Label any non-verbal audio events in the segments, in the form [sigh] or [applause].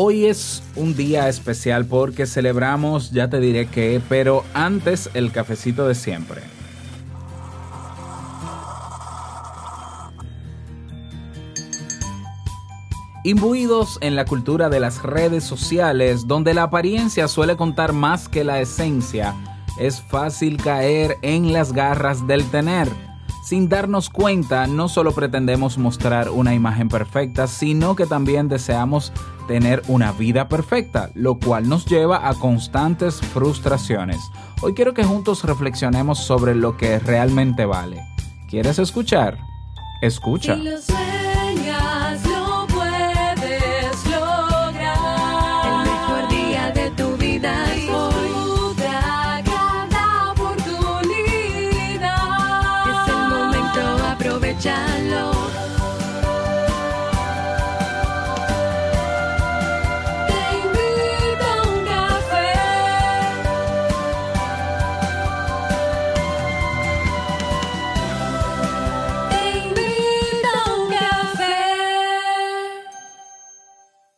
Hoy es un día especial porque celebramos, ya te diré qué, pero antes el cafecito de siempre. Imbuidos en la cultura de las redes sociales, donde la apariencia suele contar más que la esencia, es fácil caer en las garras del tener sin darnos cuenta, no solo pretendemos mostrar una imagen perfecta, sino que también deseamos tener una vida perfecta, lo cual nos lleva a constantes frustraciones. Hoy quiero que juntos reflexionemos sobre lo que realmente vale. ¿Quieres escuchar? Escucha.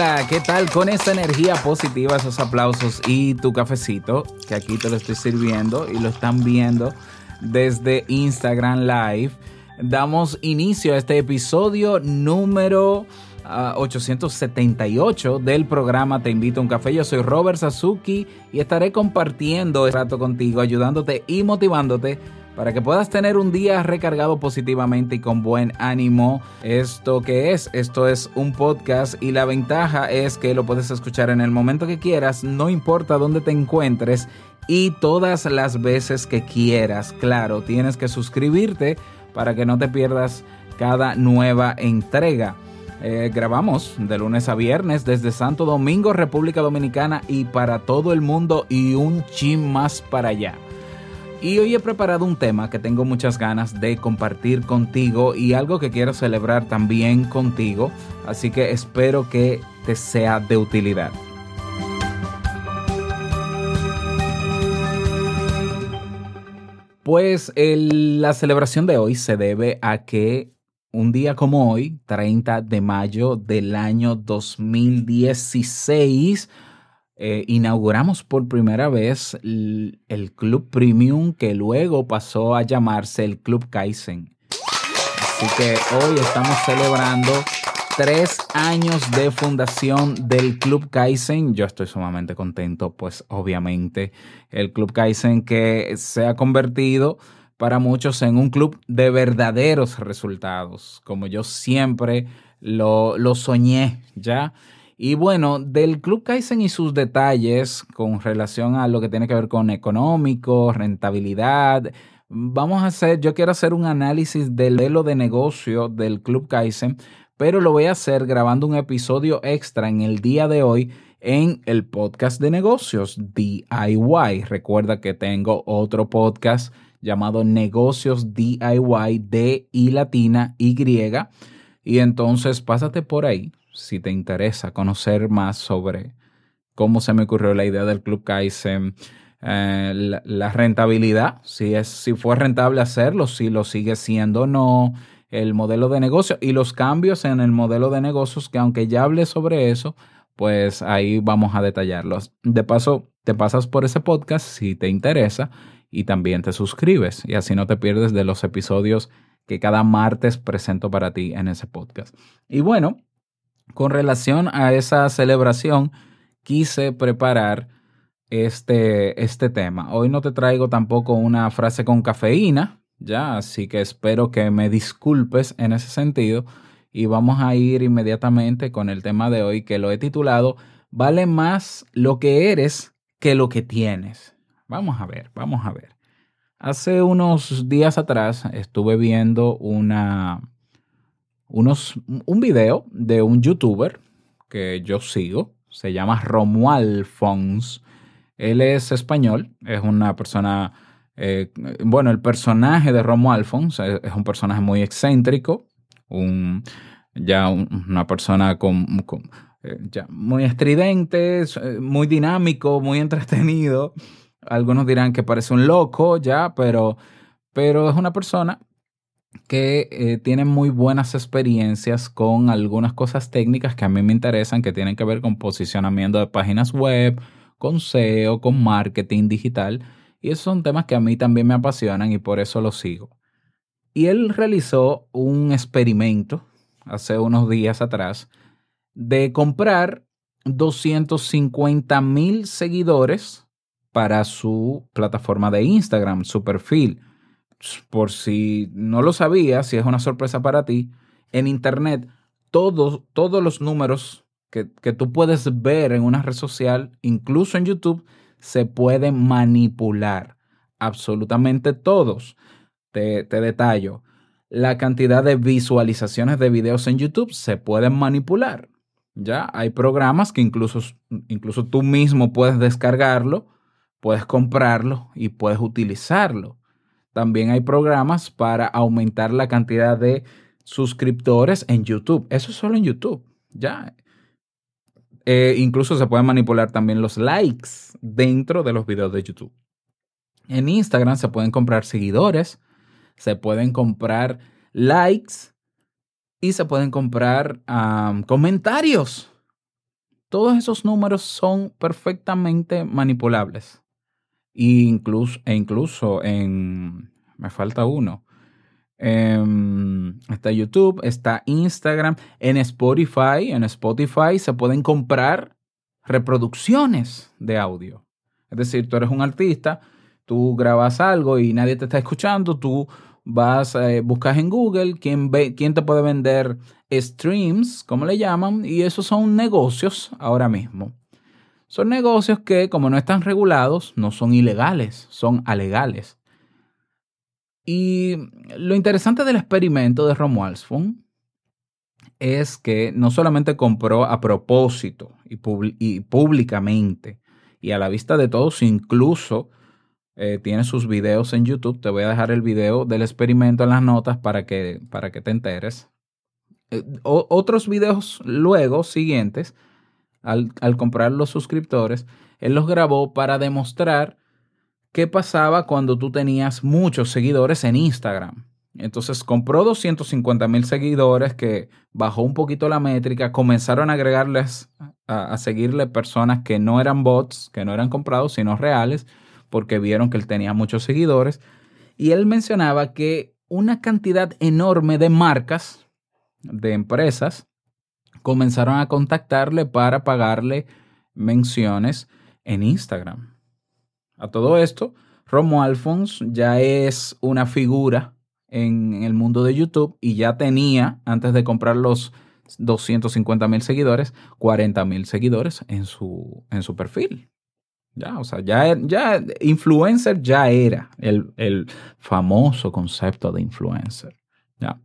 Hola, ¿qué tal? Con esa energía positiva, esos aplausos y tu cafecito, que aquí te lo estoy sirviendo y lo están viendo desde Instagram Live. Damos inicio a este episodio número 878 ah, del programa Te invito a un café. Yo soy Robert Sasuki y estaré compartiendo este rato contigo, ayudándote y motivándote para que puedas tener un día recargado positivamente y con buen ánimo. ¿Esto que es? Esto es un podcast y la ventaja es que lo puedes escuchar en el momento que quieras, no importa dónde te encuentres y todas las veces que quieras. Claro, tienes que suscribirte para que no te pierdas cada nueva entrega. Eh, grabamos de lunes a viernes desde Santo Domingo, República Dominicana y para todo el mundo y un chin más para allá. Y hoy he preparado un tema que tengo muchas ganas de compartir contigo y algo que quiero celebrar también contigo, así que espero que te sea de utilidad. Pues la celebración de hoy se debe a que un día como hoy, 30 de mayo del año 2016, eh, inauguramos por primera vez el, Club Premium que luego pasó a llamarse el Club Kaizen. Así que hoy estamos celebrando tres años de fundación del Club Kaizen. Yo estoy sumamente contento, pues obviamente el Club Kaizen que se ha convertido para muchos en un club de verdaderos resultados, como yo siempre lo, lo soñé, ¿ya? Y bueno, del Club Kaizen y sus detalles con relación a lo que tiene que ver con económico, rentabilidad, vamos a hacer, yo quiero hacer un análisis del modelo de negocio del Club Kaizen, pero lo voy a hacer grabando un episodio extra en el día de hoy en el podcast de negocios DIY. Recuerda que tengo otro podcast llamado Negocios DIY de y latina Y. Y entonces pásate por ahí si te interesa conocer más sobre cómo se me ocurrió la idea del Club Kaizen, eh, la, rentabilidad, si, es, si fue rentable hacerlo, si lo sigue siendo o no, el modelo de negocio y los cambios en el modelo de negocios, que aunque ya hable sobre eso, pues ahí vamos a detallarlos. De paso, te pasas por ese podcast si te interesa y también te suscribes y así no te pierdes de los episodios que cada martes presento para ti en ese podcast. Y bueno, con relación a esa celebración, quise preparar este, este tema. Hoy no te traigo tampoco una frase con cafeína, ya, así que espero que me disculpes en ese sentido. Y vamos a ir inmediatamente con el tema de hoy que lo he titulado Vale más lo que eres que lo que tienes. Vamos a ver, vamos a ver. Hace unos días atrás estuve viendo una, unos, un video de un youtuber que yo sigo, se llama Romuald Fons. Él es español, es una persona, eh, bueno, el personaje de Romo Alfons es, un personaje muy excéntrico, un, ya una persona con, eh, ya muy estridente, eh, muy dinámico, muy entretenido. Algunos dirán que parece un loco, ya, pero, pero es una persona que eh, tiene muy buenas experiencias con algunas cosas técnicas que a mí me interesan, que tienen que ver con posicionamiento de páginas web, con SEO, con marketing digital. Y esos son temas que a mí también me apasionan y por eso los sigo. Y él realizó un experimento hace unos días atrás de comprar 250 mil seguidores para su plataforma de Instagram, su perfil. Por si no lo sabías, si es una sorpresa para ti, en Internet todos, todos los números que, que tú puedes ver en una red social, incluso en YouTube, se pueden manipular. Absolutamente todos. Te, te detallo. La cantidad de visualizaciones de videos en YouTube se pueden manipular. Ya hay programas que incluso, incluso tú mismo puedes descargarlo, puedes comprarlo y puedes utilizarlo. También hay programas para aumentar la cantidad de suscriptores en YouTube. Eso es solo en YouTube. Ya. Eh, incluso se pueden manipular también los likes dentro de los videos de YouTube. En Instagram se pueden comprar seguidores, se pueden comprar likes y se pueden comprar comentarios. Todos esos números son perfectamente manipulables. Incluso, e incluso en... Me falta uno. está YouTube, está Instagram, en Spotify. En Spotify se pueden comprar reproducciones de audio. Es decir, tú eres un artista, tú grabas algo y nadie te está escuchando, tú vas, eh, buscas en Google quién, quién te puede vender streams, como le llaman, y esos son negocios ahora mismo. Son negocios que, como no están regulados, no son ilegales, son alegales. Y lo interesante del experimento de Romualdson es que no solamente compró a propósito y, y públicamente y a la vista de todos, incluso eh, tiene sus videos en YouTube. Te voy a dejar el video del experimento en las notas para que, para que te enteres. Eh, otros videos luego, siguientes, al, comprar los suscriptores, él los grabó para demostrar qué pasaba cuando tú tenías muchos seguidores en Instagram. Entonces compró 250 mil seguidores que bajó un poquito la métrica, comenzaron a agregarles, a, a, seguirle personas que no eran bots, que no eran comprados, sino reales porque vieron que él tenía muchos seguidores. Y él mencionaba que una cantidad enorme de marcas, de empresas, comenzaron a contactarle para pagarle menciones en Instagram. A todo esto, Romo Alfons ya es una figura en el mundo de YouTube y ya tenía, antes de comprar los 250 mil seguidores, 40 mil seguidores en su, en su perfil. Ya, o sea, ya, ya influencer ya era el, famoso concepto de influencer. Ya.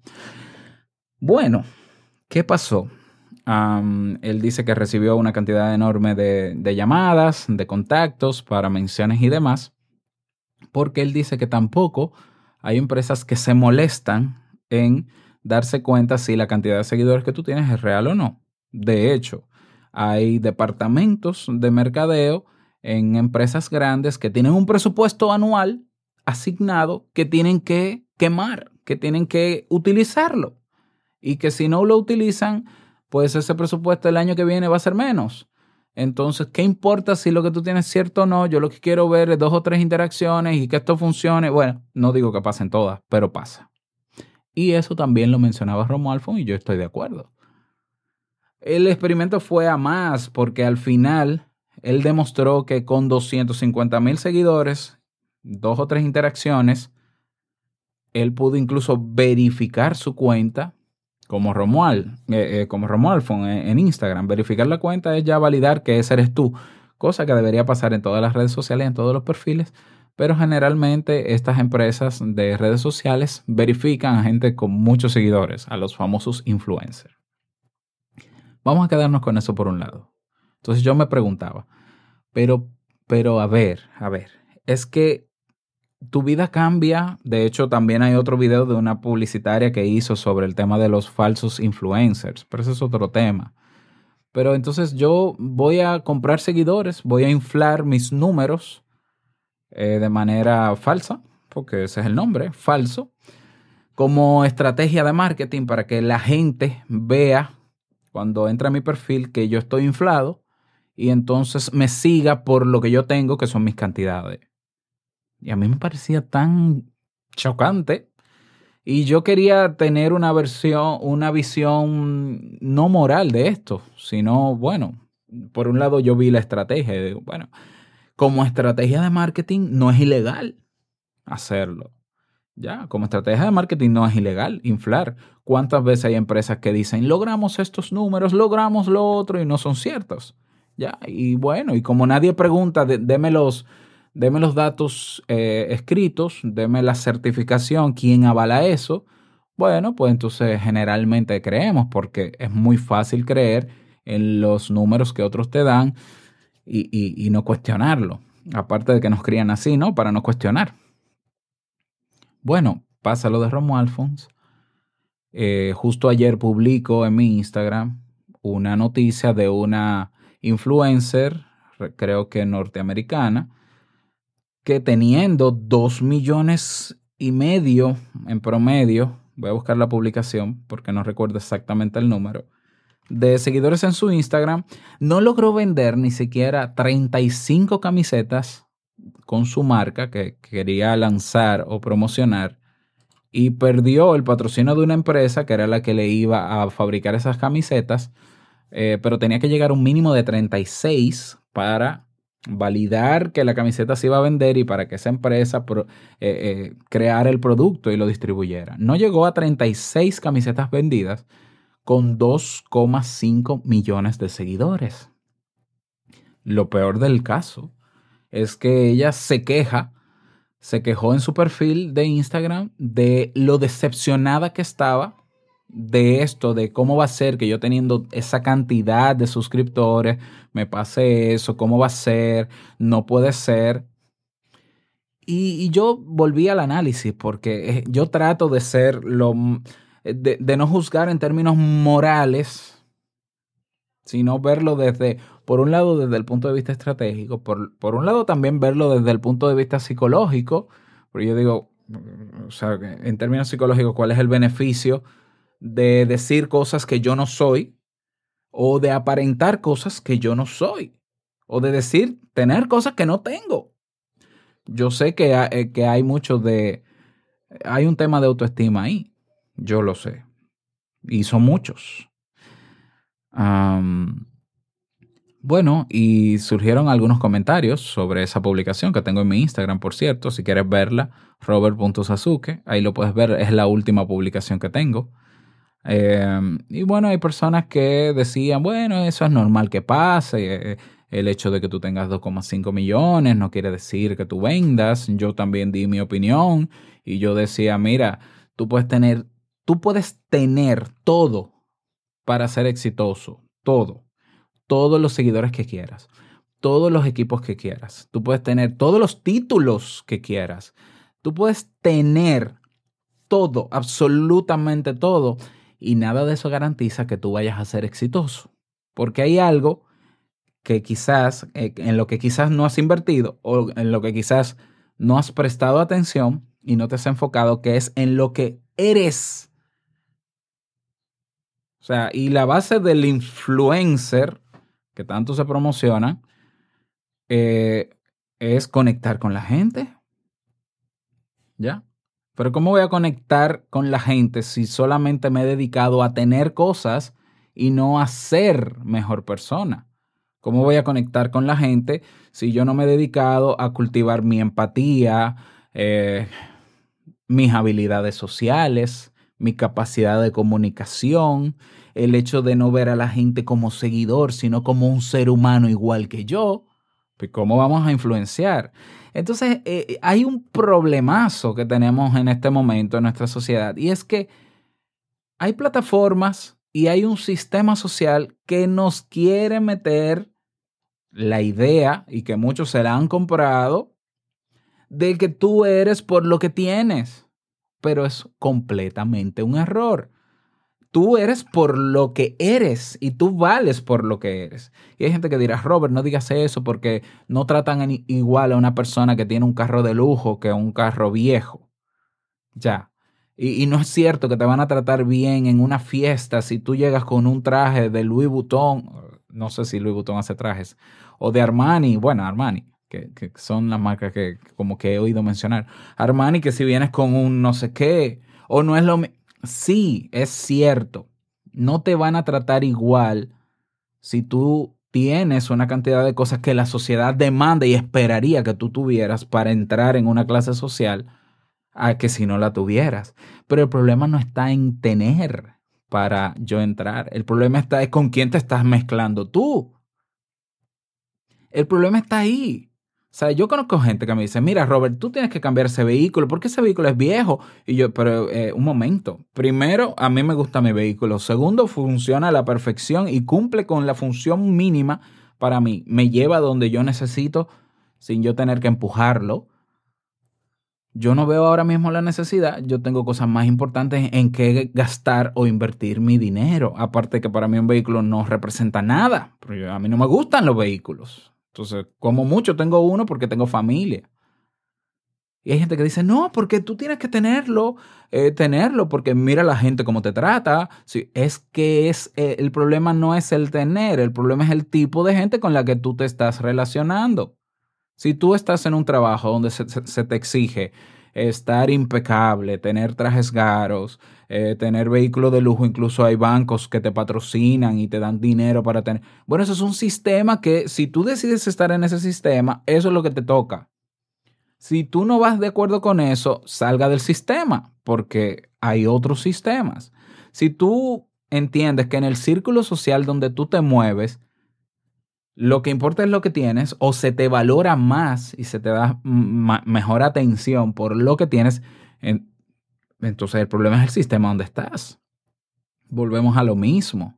Bueno, ¿qué pasó? Él dice que recibió una cantidad enorme de, de, llamadas, de contactos para menciones y demás, porque él dice que tampoco hay empresas que se molestan en darse cuenta si la cantidad de seguidores que tú tienes es real o no. De hecho, hay departamentos de mercadeo en empresas grandes que tienen un presupuesto anual asignado que tienen que quemar, que tienen que utilizarlo. Y que si no lo utilizan, pues ese presupuesto el año que viene va a ser menos. Entonces, ¿qué importa si lo que tú tienes es cierto o no? Yo lo que quiero ver es dos o tres interacciones y que esto funcione. Bueno, no digo que pasen todas, pero pasa. Y eso también lo mencionaba Romualfo y yo estoy de acuerdo. El experimento fue a más porque al final él demostró que con 250 mil seguidores, dos o tres interacciones, él pudo incluso verificar su cuenta como Romuald, eh, eh, como Romualdfon en, en, Instagram. Verificar la cuenta es ya validar que ese eres tú, cosa que debería pasar en todas las redes sociales, en todos los perfiles, pero generalmente estas empresas de redes sociales verifican a gente con muchos seguidores, a los famosos influencers. Vamos a quedarnos con eso por un lado. Entonces yo me preguntaba, pero pero a ver, a ver, es que tu vida cambia. De hecho, también hay otro video de una publicitaria que hizo sobre el tema de los falsos influencers, pero ese es otro tema. Pero entonces yo voy a comprar seguidores, voy a inflar mis números eh, de manera falsa, porque ese es el nombre, falso, como estrategia de marketing para que la gente vea cuando entra a mi perfil que yo estoy inflado y entonces me siga por lo que yo tengo, que son mis cantidades. Y a mí me parecía tan chocante. Y yo quería tener una versión, una visión no moral de esto, sino, bueno, por un lado yo vi la estrategia y digo, bueno, como estrategia de marketing no es ilegal hacerlo. Ya, como estrategia de marketing no es ilegal inflar. ¿Cuántas veces hay empresas que dicen, logramos estos números, logramos lo otro y no son ciertos? Ya, y bueno, y como nadie pregunta, déme los deme los datos eh, escritos, deme la certificación, quién avala eso. Bueno, pues entonces generalmente creemos porque es muy fácil creer en los números que otros te dan y, no cuestionarlo. Aparte de que nos crían así, ¿no? Para no cuestionar. Bueno, pasa lo de Romo Alfons. Eh, justo ayer publico en mi Instagram una noticia de una influencer, creo que norteamericana, que teniendo dos millones y medio en promedio, voy a buscar la publicación porque no recuerdo exactamente el número, de seguidores en su Instagram, no logró vender ni siquiera 35 camisetas con su marca que quería lanzar o promocionar y perdió el patrocinio de una empresa que era la que le iba a fabricar esas camisetas, eh, pero tenía que llegar a un mínimo de 36 para validar que la camiseta se iba a vender y para que esa empresa eh, eh, creara el producto y lo distribuyera. No llegó a 36 camisetas vendidas con 2,5 millones de seguidores. Lo peor del caso es que ella se queja, se quejó en su perfil de Instagram de lo decepcionada que estaba de esto, de cómo va a ser que yo teniendo esa cantidad de suscriptores, me pase eso, cómo va a ser, no puede ser. Y, yo volví al análisis porque eh, yo trato de ser lo, de, de no juzgar en términos morales, sino verlo desde, por un lado, desde el punto de vista estratégico, por, por un lado también verlo desde el punto de vista psicológico, porque yo digo, o sea, en términos psicológicos, ¿cuál es el beneficio? De decir cosas que yo no soy o de aparentar cosas que yo no soy o de decir, tener cosas que no tengo. Yo sé que, hay, eh, que hay mucho de, hay un tema de autoestima ahí, yo lo sé, y son muchos. bueno, y surgieron algunos comentarios sobre esa publicación que tengo en mi Instagram, por cierto, si quieres verla, robert.sasuke, ahí lo puedes ver, es la última publicación que tengo. Em, y bueno, hay personas que decían, bueno, eso es normal que pase. Eh, el hecho de que tú tengas 2,5 millones no quiere decir que tú vendas. Yo también di mi opinión y yo decía, mira, tú puedes tener, tú puedes tener todo para ser exitoso, todo, todos los seguidores que quieras, todos los equipos que quieras. Tú puedes tener todos los títulos que quieras. Tú puedes tener todo, absolutamente todo y nada de eso garantiza que tú vayas a ser exitoso. Porque hay algo que quizás, eh, en lo que quizás no has invertido o en lo que quizás no has prestado atención y no te has enfocado, que es en lo que eres. O sea, y la base del influencer, que tanto se promociona, eh, es conectar con la gente. ¿Ya? Pero ¿cómo voy a conectar con la gente si solamente me he dedicado a tener cosas y no a ser mejor persona? ¿Cómo voy a conectar con la gente si yo no me he dedicado a cultivar mi empatía, eh, mis habilidades sociales, mi capacidad de comunicación, el hecho de no ver a la gente como seguidor, sino como un ser humano igual que yo? Pues, ¿Cómo vamos a influenciar? Entonces, eh, hay un problemazo que tenemos en este momento en nuestra sociedad y es que hay plataformas y hay un sistema social que nos quiere meter la idea, y que muchos se la han comprado, de que tú eres por lo que tienes. Pero es completamente un error. Tú eres por lo que eres y tú vales por lo que eres. Y hay gente que dirá, Robert, no digas eso porque no tratan igual a una persona que tiene un carro de lujo que un carro viejo. Ya. Y, no es cierto que te van a tratar bien en una fiesta si tú llegas con un traje de Louis Vuitton, no sé si Louis Vuitton hace trajes, o de Armani, bueno, Armani, que, que son las marcas que como que he oído mencionar. Armani, que si vienes con un no sé qué, o no es lo mismo sí, es cierto, no te van a tratar igual si tú tienes una cantidad de cosas que la sociedad demanda y esperaría que tú tuvieras para entrar en una clase social a que si no la tuvieras. Pero el problema no está en tener para yo entrar. El problema está es con quién te estás mezclando tú. El problema está ahí. O yo conozco gente que me dice, mira, Robert, tú tienes que cambiar ese vehículo porque ese vehículo es viejo. Y yo, pero eh, un momento. Primero, a mí me gusta mi vehículo. Segundo, funciona a la perfección y cumple con la función mínima para mí. Me lleva donde yo necesito sin yo tener que empujarlo. Yo no veo ahora mismo la necesidad. Yo tengo cosas más importantes en que gastar o invertir mi dinero. Aparte que para mí un vehículo no representa nada. Porque a mí no me gustan los vehículos. Entonces, como mucho tengo uno porque tengo familia. Y hay gente que dice, no, porque tú tienes que tenerlo, eh, tenerlo, porque mira la gente cómo te trata. Sí, es que es, eh, el problema no es el tener, el problema es el tipo de gente con la que tú te estás relacionando. Si tú estás en un trabajo donde se, se te exige estar impecable, tener trajes caros, eh, tener vehículos de lujo, incluso hay bancos que te patrocinan y te dan dinero para tener. Bueno, eso es un sistema que si tú decides estar en ese sistema, eso es lo que te toca. Si tú no vas de acuerdo con eso, salga del sistema, porque hay otros sistemas. Si tú entiendes que en el círculo social donde tú te mueves, lo que importa es lo que tienes o se te valora más y se te da mejor atención por lo que tienes, entonces el problema es el sistema donde estás. Volvemos a lo mismo.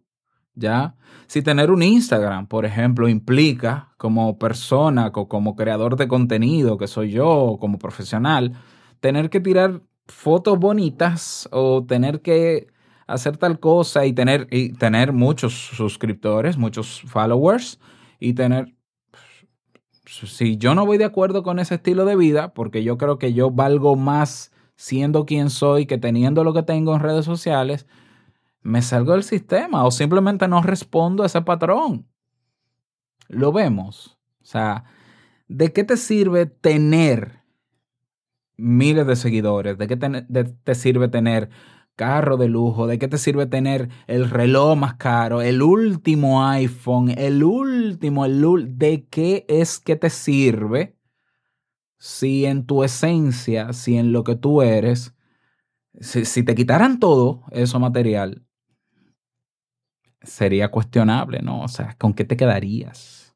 ¿Ya? Si tener un Instagram, por ejemplo, implica como persona como creador de contenido que soy yo, como profesional, tener que tirar fotos bonitas o tener que hacer tal cosa y tener, y tener muchos suscriptores, muchos followers, y tener, si yo no voy de acuerdo con ese estilo de vida, porque yo creo que yo valgo más siendo quien soy que teniendo lo que tengo en redes sociales, me salgo del sistema o simplemente no respondo a ese patrón. Lo vemos. O sea, ¿de qué te sirve tener miles de seguidores? ¿De qué te sirve tener carro de lujo, ¿de qué te sirve tener el reloj más caro, el último iPhone, el último, el ¿de qué es que te sirve si en tu esencia, si en lo que tú eres, si, te quitaran todo eso material, sería cuestionable, ¿no? O sea, ¿con qué te quedarías?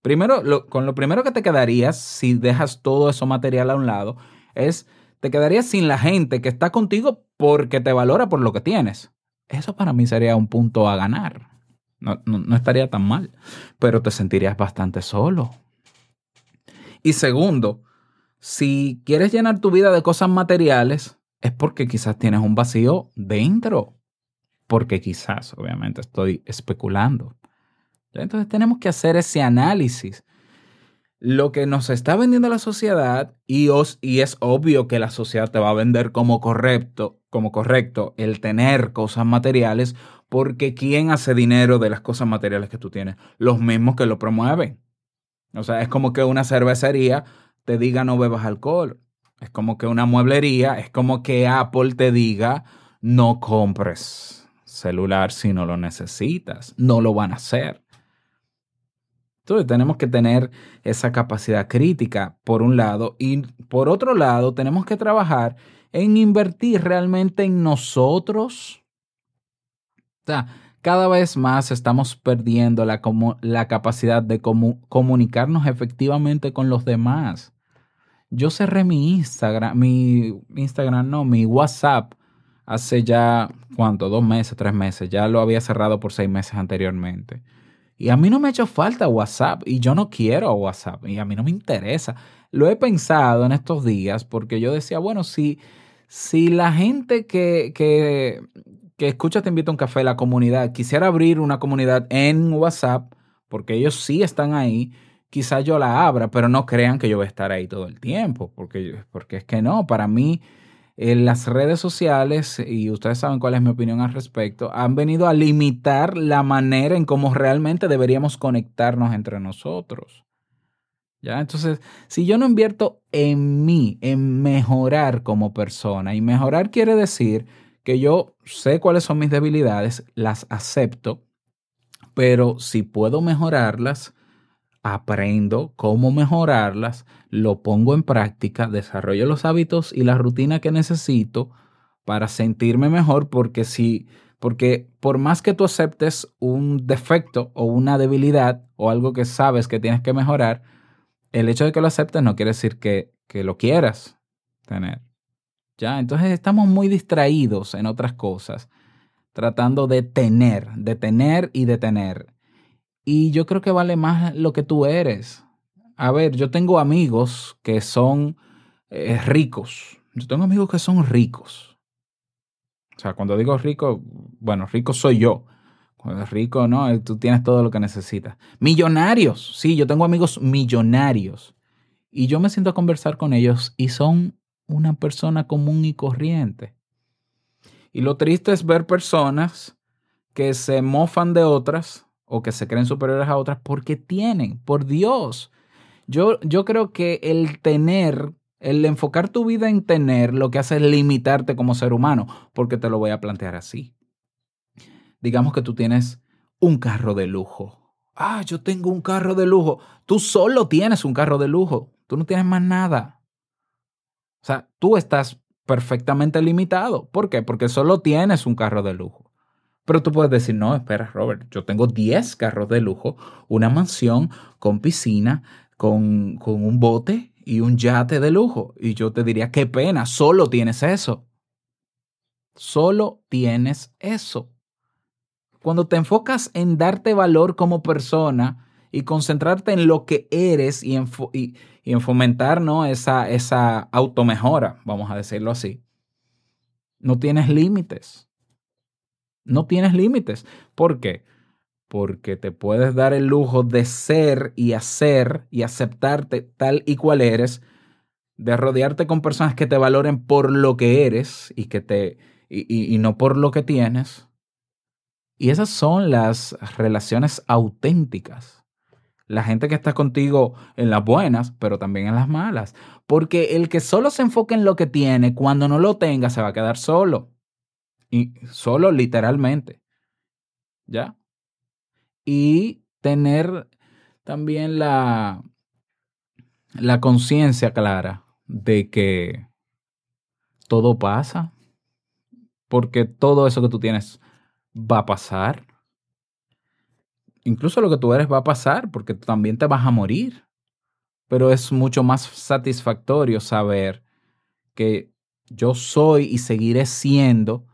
Primero, con lo primero que te quedarías, si dejas todo eso material a un lado, es te quedarías sin la gente que está contigo porque te valora por lo que tienes. Eso para mí sería un punto a ganar. No, estaría tan mal, pero te sentirías bastante solo. Y segundo, si quieres llenar tu vida de cosas materiales, es porque quizás tienes un vacío dentro. Porque quizás, obviamente, estoy especulando. Entonces tenemos que hacer ese análisis lo que nos está vendiendo la sociedad y, es obvio que la sociedad te va a vender como correcto, como correcto el tener cosas materiales, porque ¿quién hace dinero de las cosas materiales que tú tienes? Los mismos que lo promueven. O sea, es como que una cervecería te diga no bebas alcohol. Es como que una mueblería, es como que Apple te diga no compres celular si no lo necesitas. No lo van a hacer. Entonces tenemos que tener esa capacidad crítica por un lado y por otro lado tenemos que trabajar en invertir realmente en nosotros. O sea, cada vez más estamos perdiendo la, la capacidad de comunicarnos efectivamente con los demás. Yo cerré mi Instagram, mi Instagram no, mi WhatsApp hace ya, ¿cuánto? Dos meses, tres meses. Ya lo había cerrado por seis meses anteriormente. Y a mí no me ha hecho falta WhatsApp y yo no quiero WhatsApp y a mí no me interesa. Lo he pensado en estos días porque yo decía, bueno, si, si la gente que, que, que escucha Te invito a un café, la comunidad, quisiera abrir una comunidad en WhatsApp, porque ellos sí están ahí, quizás yo la abra, pero no crean que yo voy a estar ahí todo el tiempo, porque, porque es que no, para mí las redes sociales, y ustedes saben cuál es mi opinión al respecto, han venido a limitar la manera en cómo realmente deberíamos conectarnos entre nosotros. ¿Ya? Entonces, si yo no invierto en mí, en mejorar como persona, y mejorar quiere decir que yo sé cuáles son mis debilidades, las acepto, pero si puedo mejorarlas, aprendo cómo mejorarlas, lo pongo en práctica, desarrollo los hábitos y la rutina que necesito para sentirme mejor, porque si, porque por más que tú aceptes un defecto o una debilidad o algo que sabes que tienes que mejorar, el hecho de que lo aceptes no quiere decir que, que lo quieras tener. ¿Ya? Entonces estamos muy distraídos en otras cosas, tratando de tener, de tener y de tener. Y yo creo que vale más lo que tú eres. A ver, yo tengo amigos que son eh, ricos. Yo tengo amigos que son ricos. O sea, cuando digo rico, bueno, rico soy yo. Cuando es rico, no, eh, tú tienes todo lo que necesitas. Millonarios, sí, yo tengo amigos millonarios. Y yo me siento a conversar con ellos y son una persona común y corriente. Y lo triste es ver personas que se mofan de otras o que se creen superiores a otras porque tienen, por Dios. Yo, yo creo que el tener, el enfocar tu vida en tener, lo que hace es limitarte como ser humano, porque te lo voy a plantear así. Digamos que tú tienes un carro de lujo. Ah, yo tengo un carro de lujo. Tú solo tienes un carro de lujo. Tú no tienes más nada. O sea, tú estás perfectamente limitado. ¿Por qué? Porque solo tienes un carro de lujo. Pero tú puedes decir, no, espera, Robert, yo tengo 10 carros de lujo, una mansión con piscina, con, con un bote y un yate de lujo. Y yo te diría, qué pena, solo tienes eso. Solo tienes eso. Cuando te enfocas en darte valor como persona y concentrarte en lo que eres y en, fomentar ¿no? esa, esa automejora, vamos a decirlo así, no tienes límites. No tienes límites. ¿Por qué? Porque te puedes dar el lujo de ser y hacer y aceptarte tal y cual eres, de rodearte con personas que te valoren por lo que eres y que te y, no por lo que tienes. Y esas son las relaciones auténticas. La gente que está contigo en las buenas, pero también en las malas. Porque el que solo se enfoca en lo que tiene, cuando no lo tenga, se va a quedar solo. Solo literalmente. ¿Ya? Y tener también la, la conciencia clara de que todo pasa, porque todo eso que tú tienes va a pasar. Incluso lo que tú eres va a pasar, porque también te vas a morir. Pero es mucho más satisfactorio saber que yo soy y seguiré siendo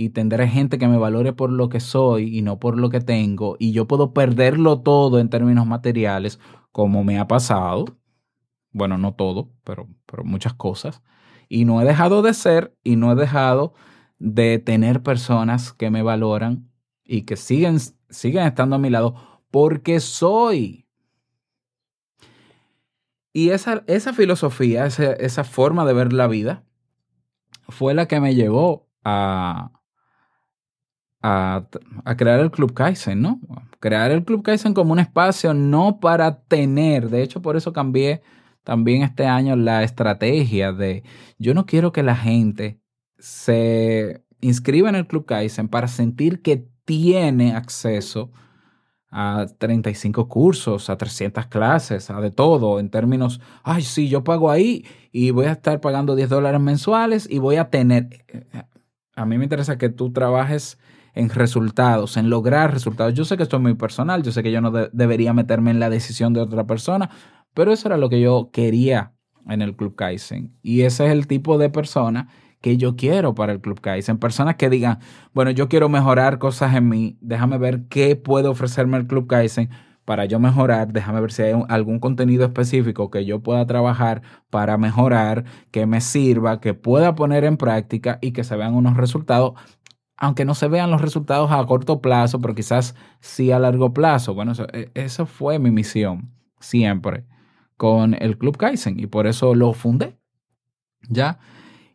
y tendré gente que me valore por lo que soy y no por lo que tengo, y yo puedo perderlo todo en términos materiales, como me ha pasado, bueno, no todo, pero, pero muchas cosas, y no he dejado de ser y no he dejado de tener personas que me valoran y que siguen, siguen estando a mi lado porque soy. Y esa, esa filosofía, esa, esa forma de ver la vida, fue la que me llevó a, a, crear el Club Kaizen, ¿no? Crear el Club Kaizen como un espacio no para tener, de hecho por eso cambié también este año la estrategia de yo no quiero que la gente se inscriba en el Club Kaizen para sentir que tiene acceso a 35 cursos, a 300 clases, a de todo, en términos, ay, sí, yo pago ahí y voy a estar pagando 10 dólares mensuales y voy a tener, a mí me interesa que tú trabajes en resultados, en lograr resultados. Yo sé que esto es muy personal, yo sé que yo no debería meterme en la decisión de otra persona, pero eso era lo que yo quería en el Club Kaizen. Y ese es el tipo de persona que yo quiero para el Club Kaizen. Personas que digan, bueno, yo quiero mejorar cosas en mí, déjame ver qué puede ofrecerme el Club Kaizen para yo mejorar, déjame ver si hay algún contenido específico que yo pueda trabajar para mejorar, que me sirva, que pueda poner en práctica y que se vean unos resultados, aunque no se vean los resultados a corto plazo, pero quizás sí a largo plazo. Bueno, eso, e, eso fue mi misión siempre con el Club Kaizen y por eso lo fundé. ¿Ya?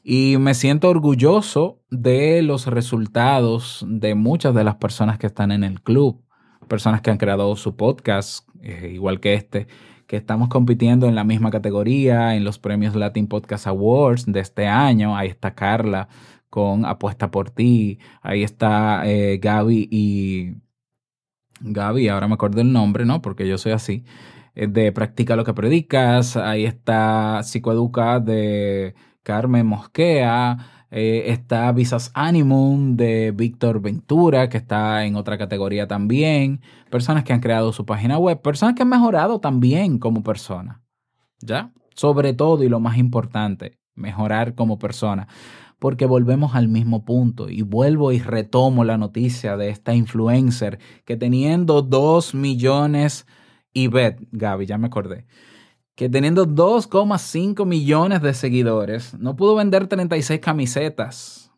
Y me siento orgulloso de los resultados de muchas de las personas que están en el club, personas que han creado su podcast, eh, igual que este, que estamos compitiendo en la misma categoría, en los premios Latin Podcast Awards de este año. Ahí está Carla con Apuesta por ti, ahí está eh, Gaby y... Gaby, ahora me acuerdo el nombre, ¿no? Porque yo soy así. Eh, de Practica lo que predicas, ahí está Psicoeduca de Carmen Mosquea, eh, está Visas Animum de Víctor Ventura, que está en otra categoría también, personas que han creado su página web, personas que han mejorado también como persona, ¿ya? Sobre todo y lo más importante, mejorar como persona, porque volvemos al mismo punto y vuelvo y retomo la noticia de esta influencer que teniendo dos millones y Bet, Gaby, ya me acordé que teniendo 2,5 millones de seguidores, no pudo vender 36 camisetas,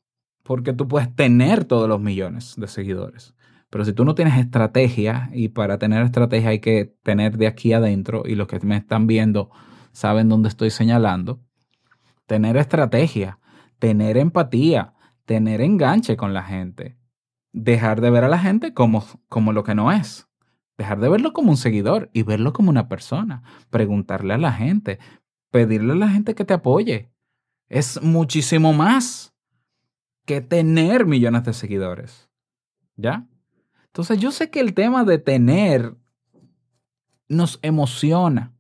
porque tú puedes tener todos los millones de seguidores. Pero si tú no tienes estrategia, y para tener estrategia hay que tener de aquí adentro, y los que me están viendo saben dónde estoy señalando, tener estrategia, tener empatía, tener enganche con la gente, dejar de ver a la gente como, como lo que no es. Dejar de verlo como un seguidor y verlo como una persona. Preguntarle a la gente, pedirle a la gente que te apoye. Es muchísimo más que tener millones de seguidores. ¿Ya? Entonces yo sé que el tema de tener nos emociona.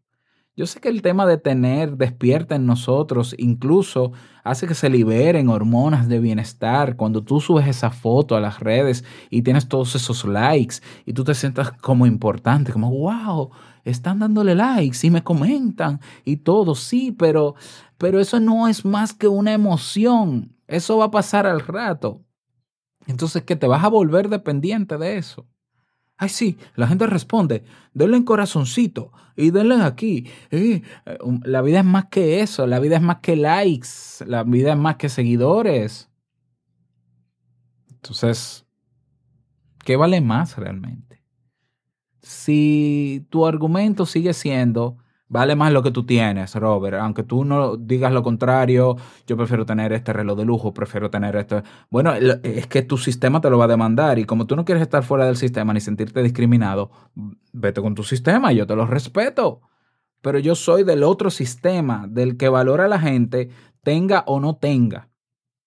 Yo sé que el tema de tener despierta en nosotros, incluso hace que se liberen hormonas de bienestar. Cuando tú subes esa foto a las redes y tienes todos esos likes y tú te sientas como importante, como, wow, están dándole likes y me comentan y todo, sí, pero, pero eso no es más que una emoción. Eso va a pasar al rato. Entonces, que te vas a volver dependiente de eso. Ay, sí, la gente responde, denle en corazoncito y denle aquí. Eh, um, la vida es más que eso, la vida es más que likes, la vida es más que seguidores. Entonces, ¿qué vale más realmente? Si tu argumento sigue siendo, Vale más lo que tú tienes, Robert. Aunque tú no digas lo contrario, yo prefiero tener este reloj de lujo, prefiero tener esto. Bueno, es que tu sistema te lo va a demandar y como tú no quieres estar fuera del sistema ni sentirte discriminado, vete con tu sistema, yo te lo respeto. Pero yo soy del otro sistema, del que valora a la gente, tenga o no tenga.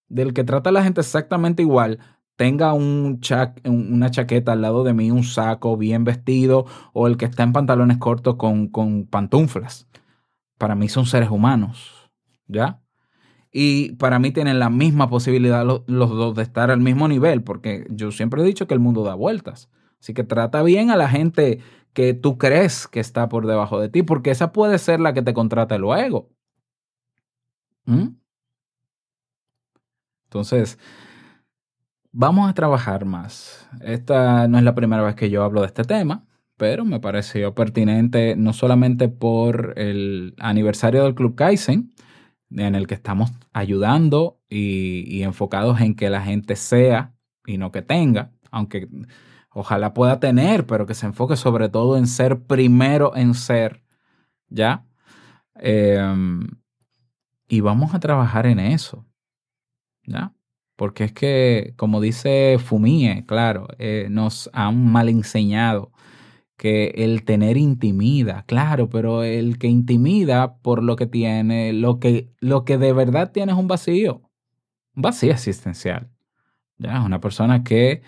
Del que trata a la gente exactamente igual, tenga un una chaqueta al lado de mí, un saco bien vestido, o el que está en pantalones cortos con, con pantuflas. Para mí son seres humanos, ¿ya? Y para mí tienen la misma posibilidad los, los dos de estar al mismo nivel, porque yo siempre he dicho que el mundo da vueltas. Así que trata bien a la gente que tú crees que está por debajo de ti, porque esa puede ser la que te contrata luego. ¿Mm? Entonces, Vamos a trabajar más. Esta no es la primera vez que yo hablo de este tema, pero me pareció pertinente no solamente por el aniversario del Club Kaizen, en el que estamos ayudando y, enfocados en que la gente sea y no que tenga, aunque ojalá pueda tener, pero que se enfoque sobre todo en ser primero en ser, ¿ya? Em, y vamos a trabajar en eso, ¿ya? Porque es que, como dice Fumie, claro, eh, nos han mal enseñado que el tener intimida, claro, pero el que intimida por lo que tiene, lo que, lo que de verdad tiene es un vacío, un vacío existencial. Ya, una persona que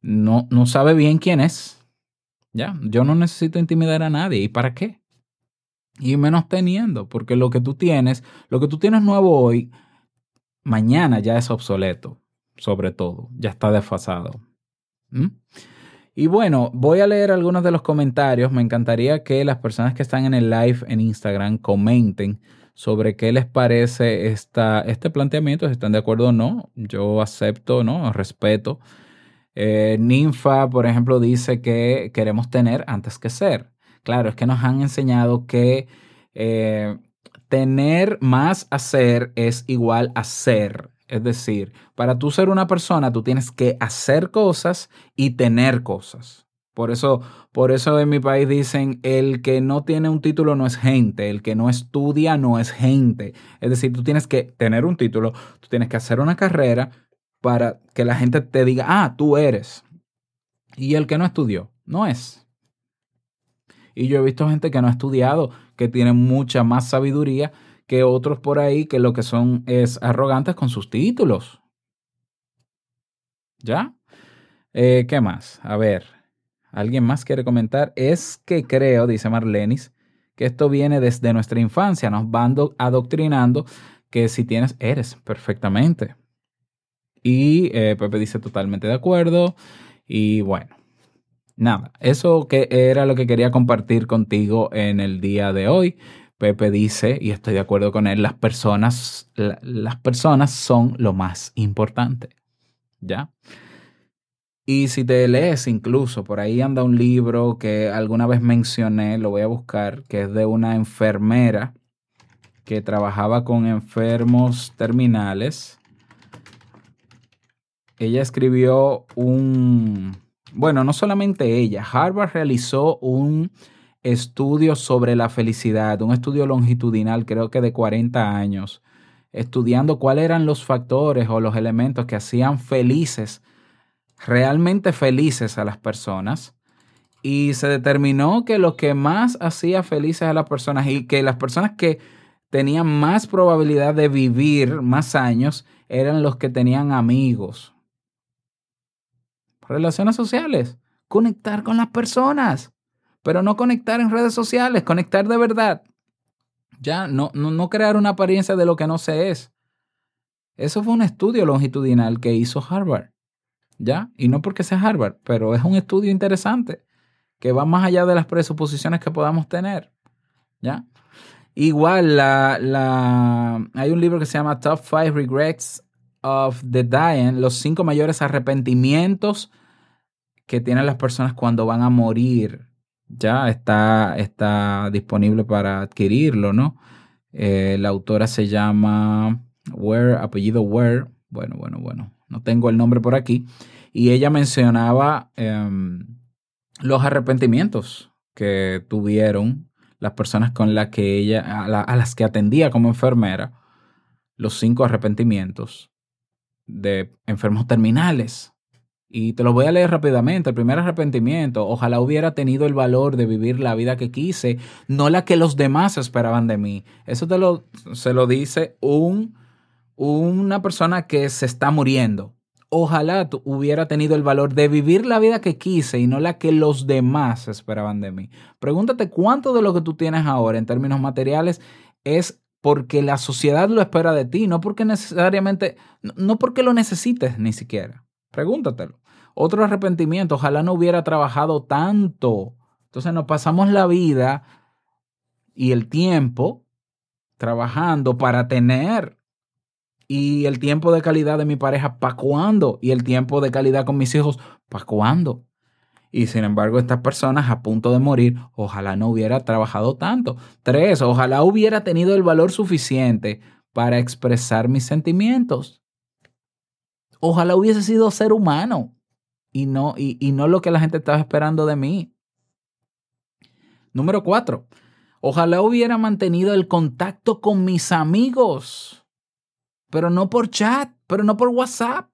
no, no sabe bien quién es. Ya, yo no necesito intimidar a nadie. ¿Y para qué? Y menos teniendo, porque lo que tú tienes, lo que tú tienes nuevo hoy, mañana ya es obsoleto, sobre todo, ya está desfasado. ¿Mm? Y bueno, voy a leer algunos de los comentarios. Me encantaría que las personas que están en el live en Instagram comenten sobre qué les parece esta, este planteamiento, si están de acuerdo o no. Yo acepto, ¿no? Respeto. Eh, Ninfa, por ejemplo, dice que queremos tener antes que ser. Claro, es que nos han enseñado que eh, tener más hacer es igual a ser. Es decir, para tú ser una persona, tú tienes que hacer cosas y tener cosas. Por eso, por eso en mi país dicen, el que no tiene un título no es gente, el que no estudia no es gente. Es decir, tú tienes que tener un título, tú tienes que hacer una carrera para que la gente te diga, ah, tú eres. Y el que no estudió, no es. Y yo he visto gente que no ha estudiado, que tiene mucha más sabiduría que otros por ahí que lo que son es arrogantes con sus títulos. ¿Ya? Eh, ¿Qué más? A ver, ¿alguien más quiere comentar? Es que creo, dice Marlenis, que esto viene desde nuestra infancia. Nos van adoctrinando que si tienes, eres perfectamente. Y eh, Pepe dice totalmente de acuerdo. Y bueno, nada, eso que era lo que quería compartir contigo en el día de hoy. Pepe dice, y estoy de acuerdo con él, las personas, las personas son lo más importante. ¿Ya? Y si te lees incluso, por ahí anda un libro que alguna vez mencioné, lo voy a buscar, que es de una enfermera que trabajaba con enfermos terminales. Ella escribió un, bueno, no solamente ella, Harvard realizó un estudio sobre la felicidad, un estudio longitudinal, creo que de 40 años, estudiando cuáles eran los factores o los elementos que hacían felices, realmente felices a las personas. Y se determinó que lo que más hacía felices a las personas y que las personas que tenían más probabilidad de vivir más años eran los que tenían amigos. Relaciones sociales, conectar con las personas pero no conectar en redes sociales, conectar de verdad. Ya, no, no, crear una apariencia de lo que no se es. Eso fue un estudio longitudinal que hizo Harvard. ¿Ya? Y no porque sea Harvard, pero es un estudio interesante que va más allá de las presuposiciones que podamos tener. ¿Ya? Igual, la, la, hay un libro que se llama Top 5 Regrets of the Dying, los cinco mayores arrepentimientos que tienen las personas cuando van a morir ya está, está disponible para adquirirlo, ¿no? Eh, la autora se llama Ware, apellido Ware. Bueno, bueno, bueno, no tengo el nombre por aquí. Y ella mencionaba em, los arrepentimientos que tuvieron las personas con las que ella, a las que atendía como enfermera, los cinco arrepentimientos de enfermos terminales y te lo voy a leer rápidamente. El primer arrepentimiento, ojalá hubiera tenido el valor de vivir la vida que quise, no la que los demás esperaban de mí. Eso te lo, se lo dice un, una persona que se está muriendo. Ojalá hubiera tenido el valor de vivir la vida que quise y no la que los demás esperaban de mí. Pregúntate cuánto de lo que tú tienes ahora en términos materiales es porque la sociedad lo espera de ti, no porque necesariamente, no porque lo necesites ni siquiera. Pregúntatelo. Otro arrepentimiento, ojalá no hubiera trabajado tanto. Entonces nos pasamos la vida y el tiempo trabajando para tener. Y el tiempo de calidad de mi pareja, ¿para cuándo? Y el tiempo de calidad con mis hijos, ¿para cuándo? Y sin embargo, estas personas a punto de morir, ojalá no hubiera trabajado tanto. Tres, ojalá hubiera tenido el valor suficiente para expresar mis sentimientos. Ojalá hubiese sido ser humano y no, y, no lo que la gente estaba esperando de mí. Número cuatro, ojalá hubiera mantenido el contacto con mis amigos, pero no por chat, pero no por WhatsApp.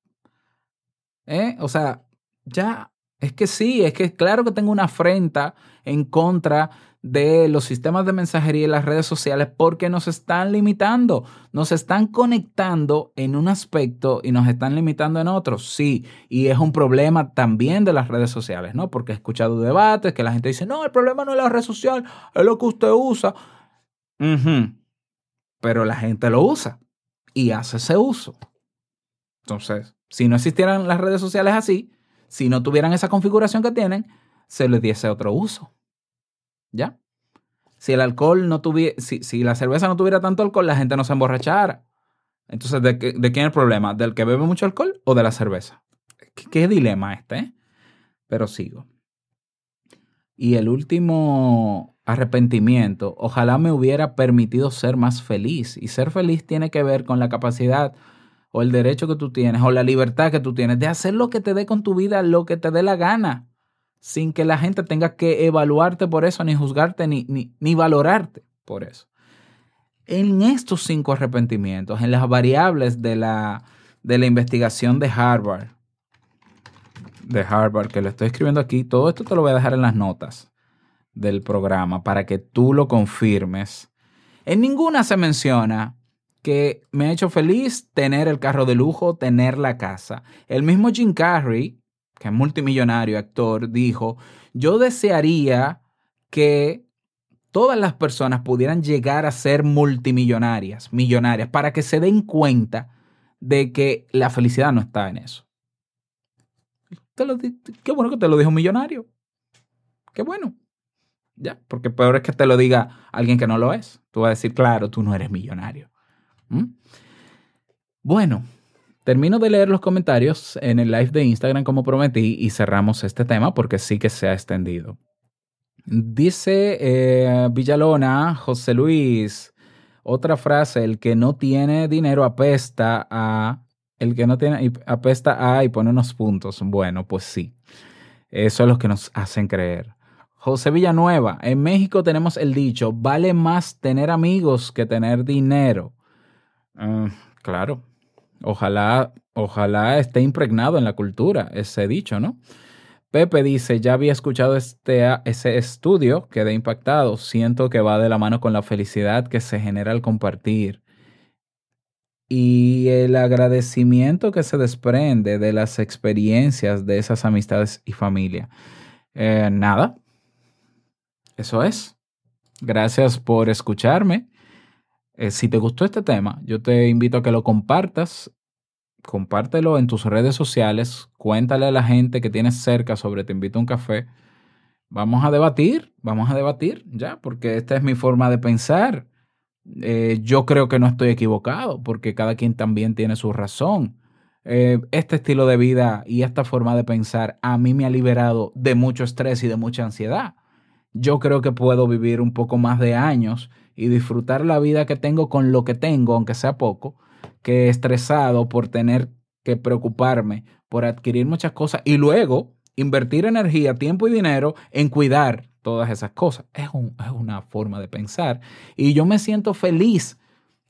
¿Eh? O sea, ya, es que sí, es que claro que tengo una afrenta en contra de los sistemas de mensajería y las redes sociales porque nos están limitando, nos están conectando en un aspecto y nos están limitando en otros, sí, y es un problema también de las redes sociales, ¿no? Porque he escuchado debates que la gente dice, no, el problema no es la red social, es lo que usted usa. Pero la gente lo usa y hace ese uso. Entonces, si no existieran las redes sociales así, si no tuvieran esa configuración que tienen, se les diese otro uso. ¿Ya? Si el alcohol no tuviera, si, la cerveza no tuviera tanto alcohol, la gente no se emborrachara. Entonces, ¿de, quién es el problema? ¿Del que bebe mucho alcohol o de la cerveza? ¿Qué, dilema este? Eh? Pero sigo. Y el último arrepentimiento, ojalá me hubiera permitido ser más feliz. Y ser feliz tiene que ver con la capacidad o el derecho que tú tienes o la libertad que tú tienes de hacer lo que te dé con tu vida, lo que te dé la gana, sin que la gente tenga que evaluarte por eso, ni juzgarte, ni, ni, valorarte por eso. En estos cinco arrepentimientos, en las variables de la, de la investigación de Harvard, de Harvard, que lo estoy escribiendo aquí, todo esto te lo voy a dejar en las notas del programa para que tú lo confirmes. En ninguna se menciona que me ha hecho feliz tener el carro de lujo, tener la casa. El mismo Jim Carrey, que es multimillonario, actor, dijo, yo desearía que todas las personas pudieran llegar a ser multimillonarias, millonarias, para que se den cuenta de que la felicidad no está en eso. qué bueno que te lo dijo un millonario. Qué bueno. Ya, porque peor es que te lo diga alguien que no lo es. Tú vas a decir, claro, tú no eres millonario. ¿Mm? Bueno, termino de leer los comentarios en el live de Instagram como prometí y cerramos este tema porque sí que se ha extendido. Dice eh, Villalona, José Luis, otra frase, el que no tiene dinero apesta a, el que no tiene apesta a y pone unos puntos. Bueno, pues sí, eso es lo que nos hacen creer. José Villanueva, en México tenemos el dicho, vale más tener amigos que tener dinero. Ah, claro, ojalá, ojalá esté impregnado en la cultura ese dicho, ¿no? Pepe dice, ya había escuchado este, ese estudio, quedé impactado, siento que va de la mano con la felicidad que se genera al compartir y el agradecimiento que se desprende de las experiencias de esas amistades y familia. Eh, nada, eso es. Gracias por escucharme. Eh, si te gustó este tema, yo te invito a que lo compartas. Compártelo en tus redes sociales. Cuéntale a la gente que tienes cerca sobre Te invito a un café. Vamos a debatir, vamos a debatir, ya, porque esta es mi forma de pensar. Eh, yo creo que no estoy equivocado, porque cada quien también tiene su razón. Eh, este estilo de vida y esta forma de pensar a mí me ha liberado de mucho estrés y de mucha ansiedad. Yo creo que puedo vivir un poco más de años y disfrutar la vida que tengo con lo que tengo, aunque sea poco, que estresado por tener que preocuparme por adquirir muchas cosas y luego invertir energía, tiempo y dinero en cuidar todas esas cosas. Es, es una forma de pensar. Y yo me siento feliz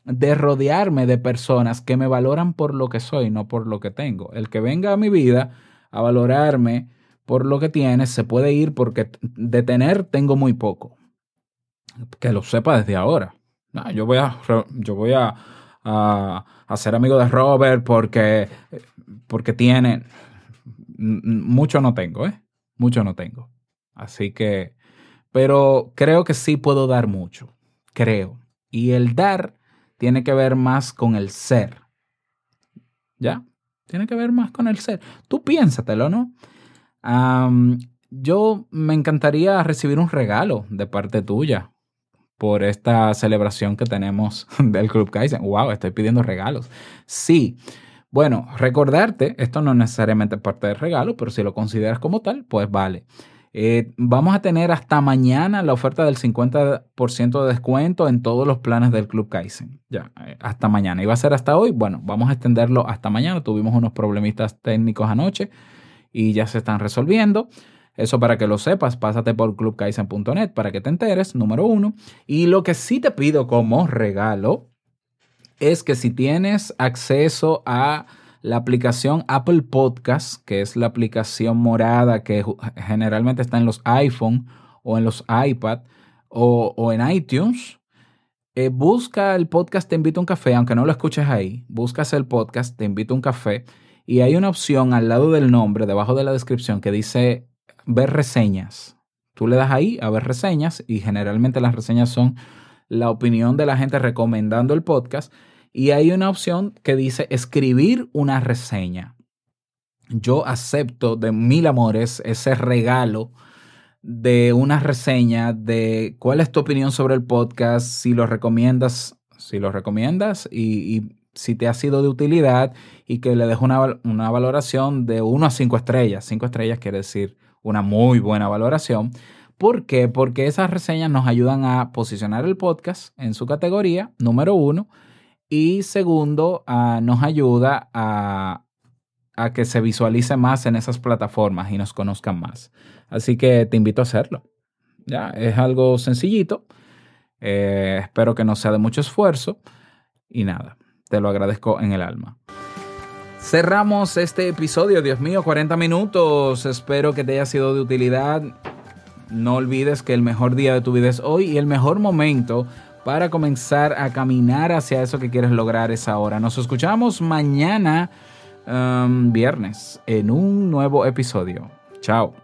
de rodearme de personas que me valoran por lo que soy, no por lo que tengo. El que venga a mi vida a valorarme por lo que tiene se puede ir porque de tener tengo muy poco que lo sepa desde ahora. yo voy a, yo voy a, a, ser amigo de Robert porque, porque tiene... Mucho no tengo, ¿eh? Mucho no tengo. Así que... Pero creo que sí puedo dar mucho. Creo. Y el dar tiene que ver más con el ser. ¿Ya? Tiene que ver más con el ser. Tú piénsatelo, ¿no? Yo me encantaría recibir un regalo de parte tuya por esta celebración que tenemos [laughs] del Club Kaizen. ¡Wow! Estoy pidiendo regalos. Sí. Bueno, recordarte, esto no necesariamente es parte del regalo, pero si lo consideras como tal, pues vale. Eh, vamos a tener hasta mañana la oferta del 50% de descuento en todos los planes del Club Kaizen. Ya, eh, hasta mañana. Iba a ser hasta hoy. Bueno, vamos a extenderlo hasta mañana. Tuvimos unos problemitas técnicos anoche y ya se están resolviendo. Eso para que lo sepas, pásate por clubkaizen.net para que te enteres, número uno. Y lo que sí te pido como regalo es que si tienes acceso a la aplicación Apple Podcast, que es la aplicación morada que generalmente está en los iPhone o en los iPad o, en iTunes, eh, busca el podcast Te invito un café, aunque no lo escuches ahí, buscas el podcast Te invito a un café y hay una opción al lado del nombre, debajo de la descripción, que dice ver reseñas. Tú le das ahí a ver reseñas y generalmente las reseñas son la opinión de la gente recomendando el podcast y hay una opción que dice escribir una reseña. Yo acepto de mil amores ese regalo de una reseña de cuál es tu opinión sobre el podcast, si lo recomiendas, si lo recomiendas y, si te ha sido de utilidad y que le dejo una, una valoración de 1 a 5 estrellas. 5 estrellas quiere decir una muy buena valoración. ¿Por qué? Porque esas reseñas nos ayudan a posicionar el podcast en su categoría, número uno, y segundo, nos ayuda a, que se visualice más en esas plataformas y nos conozcan más. Así que te invito a hacerlo. Ya, es algo sencillito. Eh, espero que no sea de mucho esfuerzo. Y nada, te lo agradezco en el alma. Cerramos este episodio, Dios mío, 40 minutos. Espero que te haya sido de utilidad. No olvides que el mejor día de tu vida es hoy y el mejor momento para comenzar a caminar hacia eso que quieres lograr es ahora. Nos escuchamos mañana, um, viernes, en un nuevo episodio. Chao.